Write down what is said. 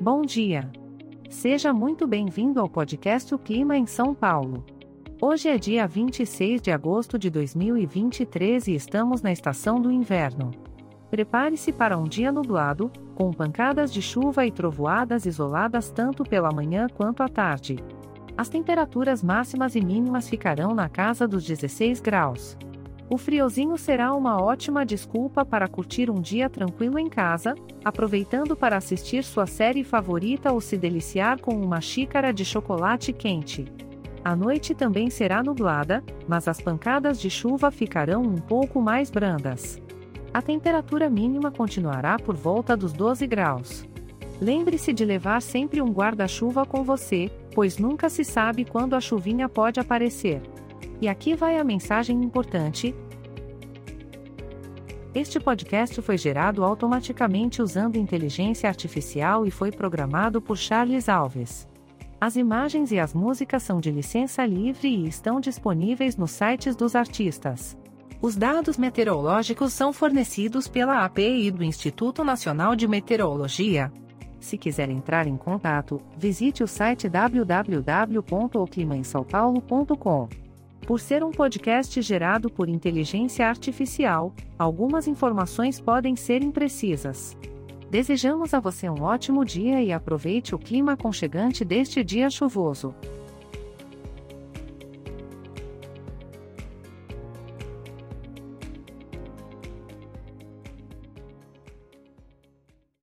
Bom dia. Seja muito bem-vindo ao podcast O Clima em São Paulo. Hoje é dia 26 de agosto de 2023 e estamos na estação do inverno. Prepare-se para um dia nublado, com pancadas de chuva e trovoadas isoladas tanto pela manhã quanto à tarde. As temperaturas máximas e mínimas ficarão na casa dos 16 graus. O friozinho será uma ótima desculpa para curtir um dia tranquilo em casa, aproveitando para assistir sua série favorita ou se deliciar com uma xícara de chocolate quente. A noite também será nublada, mas as pancadas de chuva ficarão um pouco mais brandas. A temperatura mínima continuará por volta dos 12 graus. Lembre-se de levar sempre um guarda-chuva com você, pois nunca se sabe quando a chuvinha pode aparecer. E aqui vai a mensagem importante. Este podcast foi gerado automaticamente usando inteligência artificial e foi programado por Charles Alves. As imagens e as músicas são de licença livre e estão disponíveis nos sites dos artistas. Os dados meteorológicos são fornecidos pela API do Instituto Nacional de Meteorologia. Se quiser entrar em contato, visite o site www.oclimaemsaopaulo.com. Por ser um podcast gerado por inteligência artificial, algumas informações podem ser imprecisas. Desejamos a você um ótimo dia e aproveite o clima aconchegante deste dia chuvoso.